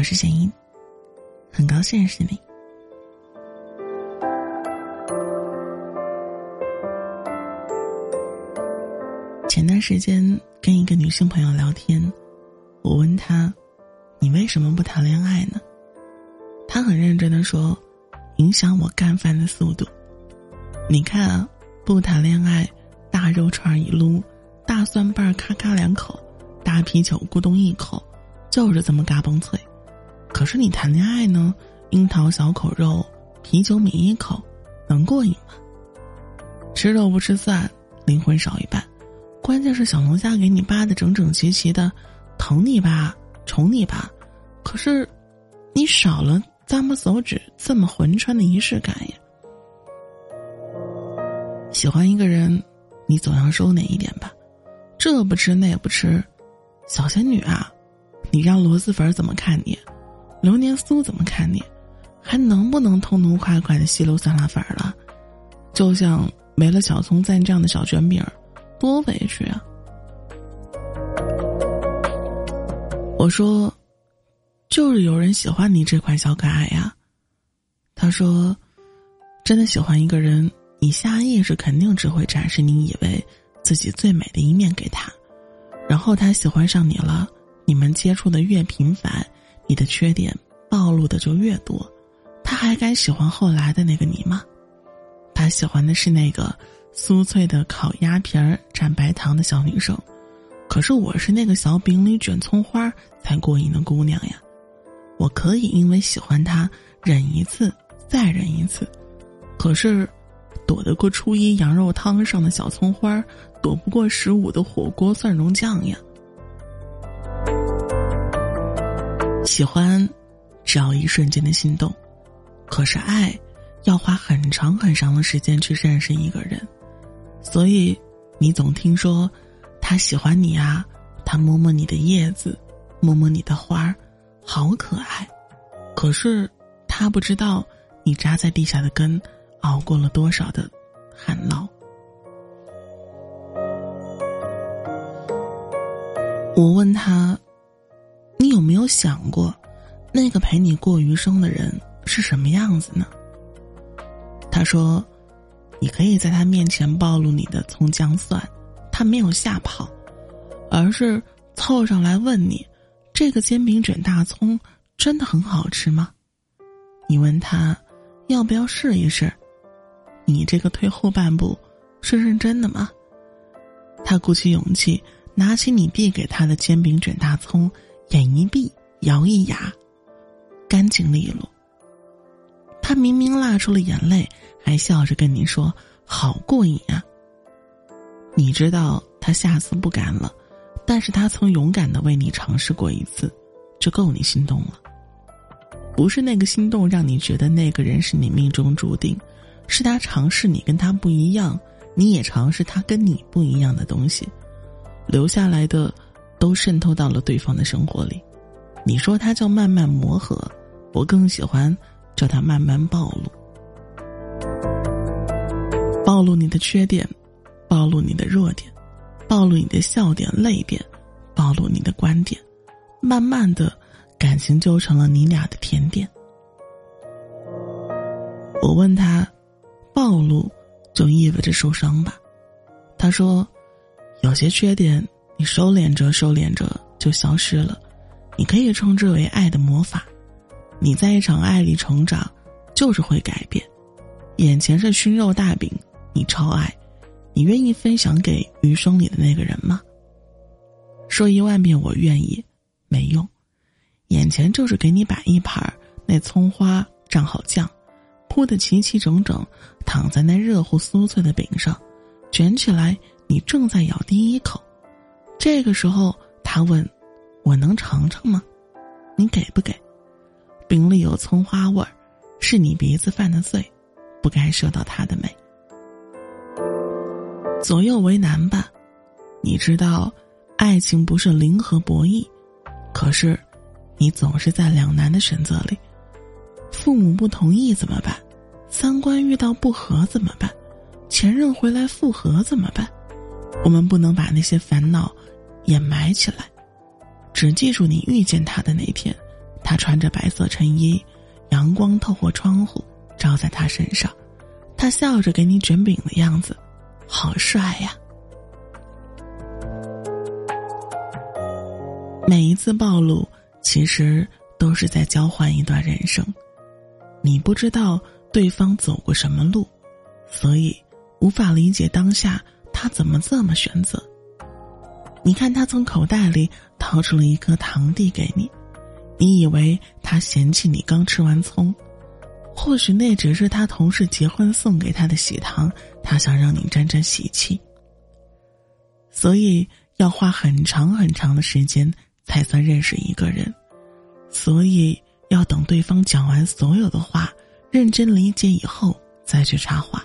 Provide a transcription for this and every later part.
我是贤英，很高兴认识你。前段时间跟一个女性朋友聊天，我问她：“你为什么不谈恋爱呢？”她很认真的说：“影响我干饭的速度。你看啊，不谈恋爱，大肉串一撸，大蒜瓣咔咔两口，大啤酒咕咚一口，就是这么嘎嘣脆。可是你谈恋爱呢，樱桃小口肉，啤酒抿一口，能过瘾吗？吃肉不吃蒜，灵魂少一半。”关键是小龙虾给你扒的整整齐齐的，疼你吧，宠你吧，可是，你少了咂摸手指这么魂穿的仪式感呀。喜欢一个人，你总要收敛一点吧，这不吃那也不吃，小仙女啊，你让螺蛳粉怎么看你？流年苏怎么看你？还能不能痛痛快快的吸溜酸辣粉了？就像没了小葱蘸酱的小卷饼。多委屈啊！我说，就是有人喜欢你这款小可爱呀。他说，真的喜欢一个人，你下意识肯定只会展示你以为自己最美的一面给他，然后他喜欢上你了，你们接触的越频繁，你的缺点暴露的就越多，他还敢喜欢后来的那个你吗？他喜欢的是那个。酥脆的烤鸭皮儿蘸白糖的小女生，可是我是那个小饼里卷葱花才过瘾的姑娘呀。我可以因为喜欢他忍一次再忍一次，可是躲得过初一羊肉汤上的小葱花，躲不过十五的火锅蒜蓉酱呀。喜欢，只要一瞬间的心动，可是爱，要花很长很长的时间去认识一个人。所以，你总听说，他喜欢你啊，他摸摸你的叶子，摸摸你的花儿，好可爱。可是，他不知道你扎在地下的根，熬过了多少的寒涝。我问他，你有没有想过，那个陪你过余生的人是什么样子呢？他说。你可以在他面前暴露你的葱姜蒜，他没有吓跑，而是凑上来问你：“这个煎饼卷大葱真的很好吃吗？”你问他要不要试一试，你这个退后半步是认真的吗？他鼓起勇气拿起你递给他的煎饼卷大葱，眼一闭，咬一牙，干净利落。他明明辣出了眼泪。还笑着跟你说：“好过瘾啊！”你知道他下次不敢了，但是他曾勇敢的为你尝试过一次，就够你心动了。不是那个心动让你觉得那个人是你命中注定，是他尝试你跟他不一样，你也尝试他跟你不一样的东西，留下来的都渗透到了对方的生活里。你说他叫慢慢磨合，我更喜欢叫他慢慢暴露。暴露你的缺点，暴露你的弱点，暴露你的笑点、泪点，暴露你的观点，慢慢的，感情就成了你俩的甜点。我问他，暴露就意味着受伤吧？他说，有些缺点你收敛着收敛着就消失了，你可以称之为爱的魔法。你在一场爱里成长，就是会改变。眼前是熏肉大饼。你超爱，你愿意分享给余生里的那个人吗？说一万遍我愿意，没用。眼前就是给你摆一盘那葱花蘸好酱，铺的齐齐整整，躺在那热乎酥脆的饼上，卷起来，你正在咬第一口。这个时候，他问：“我能尝尝吗？”你给不给？饼里有葱花味儿，是你鼻子犯的罪，不该受到他的美。左右为难吧，你知道，爱情不是零和博弈，可是，你总是在两难的选择里。父母不同意怎么办？三观遇到不合怎么办？前任回来复合怎么办？我们不能把那些烦恼掩埋起来，只记住你遇见他的那天，他穿着白色衬衣，阳光透过窗户照在他身上，他笑着给你卷饼的样子，好帅呀！每一次暴露，其实都是在交换一段人生。你不知道对方走过什么路，所以无法理解当下他怎么这么选择。你看他从口袋里掏出了一颗糖递给你，你以为他嫌弃你刚吃完葱，或许那只是他同事结婚送给他的喜糖，他想让你沾沾喜气。所以要花很长很长的时间才算认识一个人，所以。要等对方讲完所有的话，认真理解以后再去插话。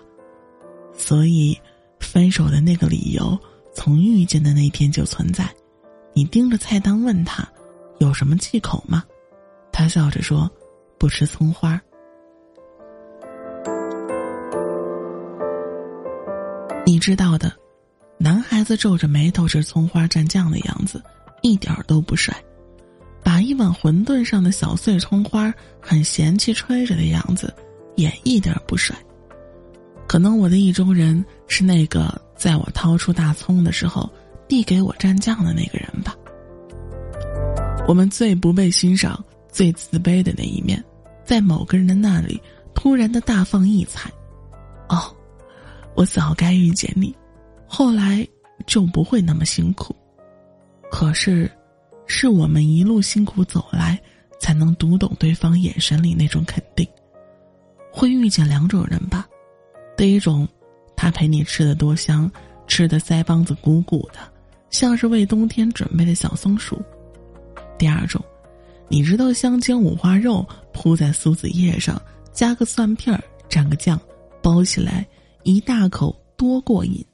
所以，分手的那个理由从遇见的那天就存在。你盯着菜单问他，有什么忌口吗？他笑着说，不吃葱花。你知道的，男孩子皱着眉头吃葱花蘸酱的样子，一点都不帅。把一碗馄饨上的小碎葱花很嫌弃吹着的样子，也一点不帅。可能我的意中人是那个在我掏出大葱的时候递给我蘸酱的那个人吧。我们最不被欣赏、最自卑的那一面，在某个人的那里突然的大放异彩。哦，我早该遇见你，后来就不会那么辛苦。可是。是我们一路辛苦走来，才能读懂对方眼神里那种肯定。会遇见两种人吧，第一种，他陪你吃的多香，吃的腮帮子鼓鼓的，像是为冬天准备的小松鼠；第二种，你知道香煎五花肉铺在苏子叶上，加个蒜片儿，蘸个酱，包起来一大口多过瘾。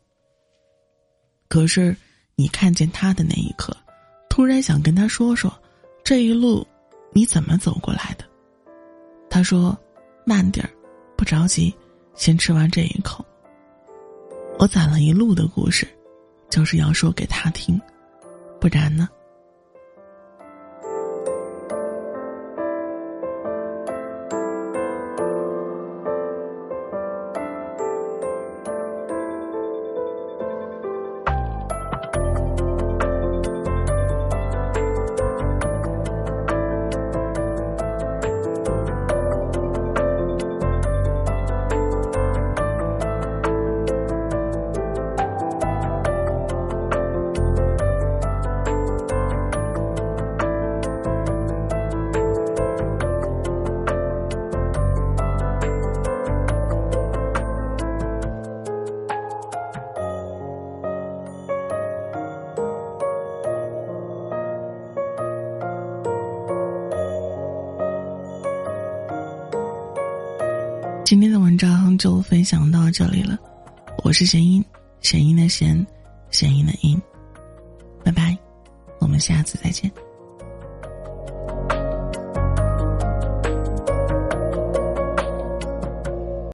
可是你看见他的那一刻。突然想跟他说说，这一路你怎么走过来的？他说：“慢点儿，不着急，先吃完这一口。”我攒了一路的故事，就是要说给他听，不然呢？今天的文章就分享到这里了，我是神音，神音的神，神音的音，拜拜，我们下次再见。